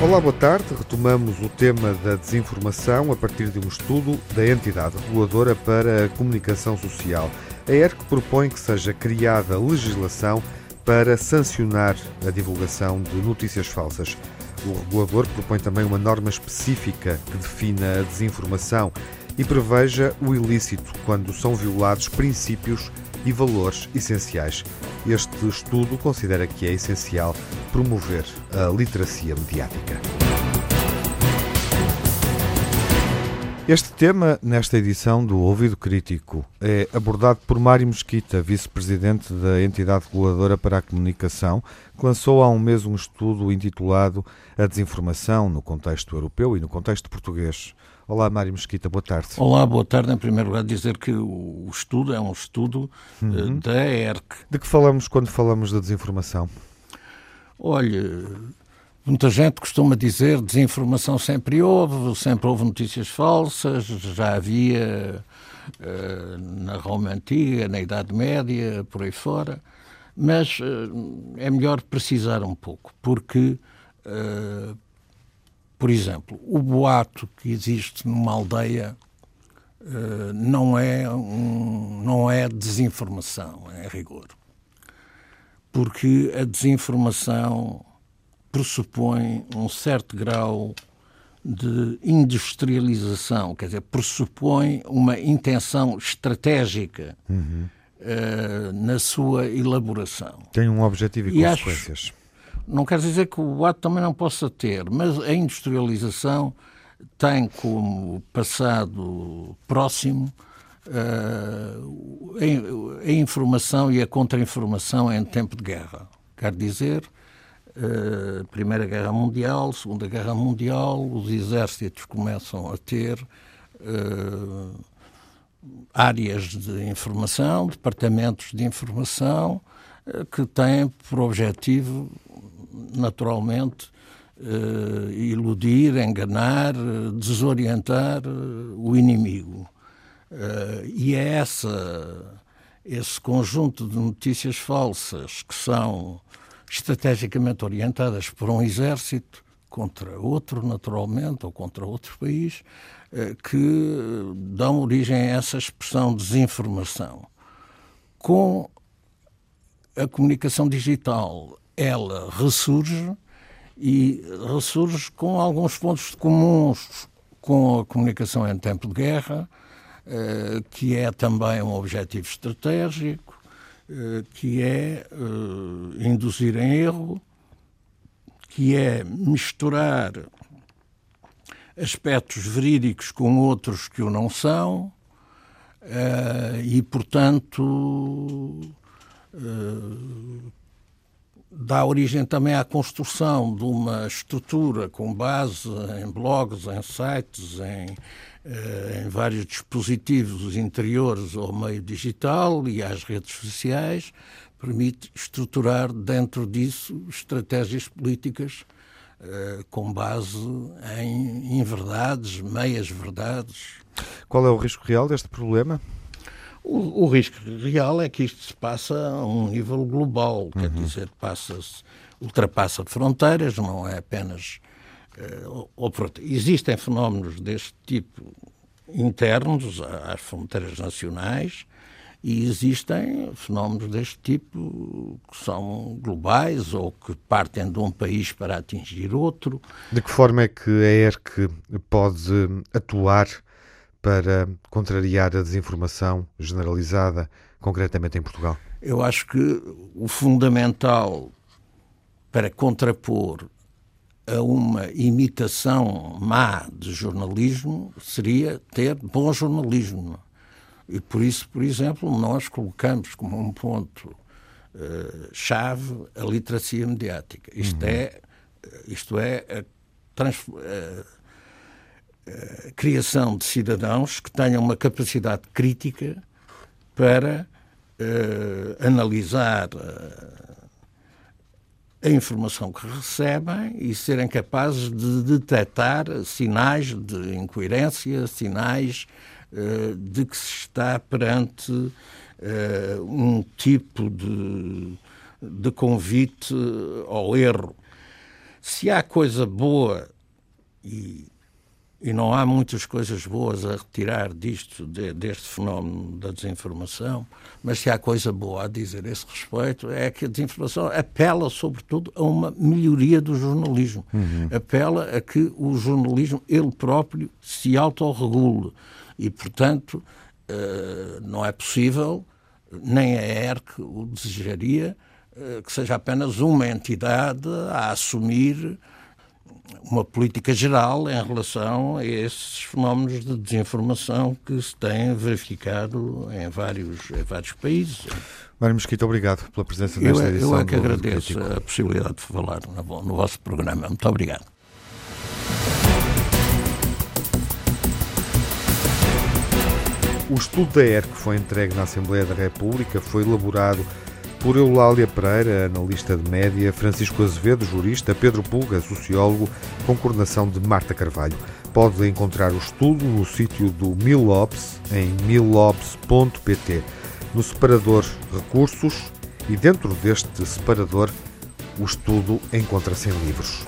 Olá, boa tarde. Retomamos o tema da desinformação a partir de um estudo da entidade reguladora para a comunicação social. A ERC propõe que seja criada legislação para sancionar a divulgação de notícias falsas. O regulador propõe também uma norma específica que defina a desinformação e preveja o ilícito quando são violados princípios e valores essenciais. Este estudo considera que é essencial promover a literacia mediática. Este tema, nesta edição do Ouvido Crítico, é abordado por Mário Mesquita, vice-presidente da entidade reguladora para a comunicação, que lançou há um mês um estudo intitulado A Desinformação no Contexto Europeu e no Contexto Português. Olá, Mário Mesquita, boa tarde. Olá, boa tarde. Em primeiro lugar, dizer que o estudo é um estudo eh, uhum. da ERC. De que falamos quando falamos da desinformação? Olha, muita gente costuma dizer desinformação sempre houve, sempre houve notícias falsas, já havia uh, na Roma Antiga, na Idade Média, por aí fora, mas uh, é melhor precisar um pouco, porque uh, por exemplo, o boato que existe numa aldeia uh, não, é um, não é desinformação, é rigor. Porque a desinformação pressupõe um certo grau de industrialização, quer dizer, pressupõe uma intenção estratégica uhum. uh, na sua elaboração. Tem um objetivo e, e consequências. Acho, não quer dizer que o ato também não possa ter, mas a industrialização tem como passado próximo uh, a, informação e a contra-informação em tempo de guerra. Quer dizer, uh, Primeira Guerra Mundial, Segunda Guerra Mundial, os exércitos começam a ter uh, áreas de informação, departamentos de informação, que têm por objetivo naturalmente, uh, iludir, enganar, desorientar uh, o inimigo. Uh, e é essa, esse conjunto de notícias falsas que são estrategicamente orientadas por um exército contra outro, naturalmente, ou contra outro país, que dão origem a essa expressão desinformação. Com a comunicação digital, ela ressurge e ressurge com alguns pontos comuns com a comunicação em tempo de guerra, eh, que é também um objetivo estratégico, eh, que é eh, induzir em erro, que é misturar aspectos verídicos com outros que o não são, e, portanto, dá origem também à construção de uma estrutura com base em blogs, em sites, em, eh, em vários dispositivos interiores ao meio digital e às redes sociais, permite estruturar dentro disso estratégias políticas eh, com base em inverdades, meias verdades. Qual é o risco real deste problema? O, o, risco real é que isto se passa a um nível global, uhum. quer dizer, passa-se, ultrapassa fronteiras, não é apenas. Uh, ou, existem fenómenos deste tipo internos às fronteiras nacionais e existem fenómenos deste tipo que são globais ou que partem de um país para atingir outro. De que forma é que a ERC pode atuar para contrariar a desinformação generalizada, concretamente em Portugal? Eu acho que o fundamental para contrapor a uma imitação má de jornalismo seria ter bom jornalismo. E por isso, por exemplo, nós colocamos como um ponto uh, chave a literacia mediática. Isto uhum. é, isto é a, trans, uh, eh, criação de cidadãos que tenham uma capacidade crítica para uh, analisar uh, a informação que recebem e serem capazes de detectar sinais de incoerência, sinais uh, de que se está perante um tipo de, de convite ao erro. Se há coisa boa e e não há muitas coisas boas a retirar disto, de, deste fenómeno da desinformação, mas se há coisa boa a dizer a esse respeito é que a desinformação apela, sobretudo, a uma melhoria do jornalismo. Uhum. Apela a que o jornalismo, ele próprio, se autorregule. E, portanto, uh, não é possível, nem a ERC o desejaria, uh, que seja apenas uma entidade a assumir uma política geral em relação a esses fenómenos de desinformação que se têm verificado em vários, em vários países. Mário Mosquito, obrigado pela presença nesta eu, edição. Eu é que agradeço a possibilidade de falar no, no vosso programa. Muito obrigado. O estudo da ERC que foi entregue na Assembleia da República foi elaborado por Eulália Pereira, analista de média, Francisco Azevedo, jurista, Pedro Pulga, sociólogo, com coordenação de Marta Carvalho. Pode encontrar o estudo no sítio do Milobs, em milobs.pt, no separador Recursos, e dentro deste separador o estudo encontra-se em livros.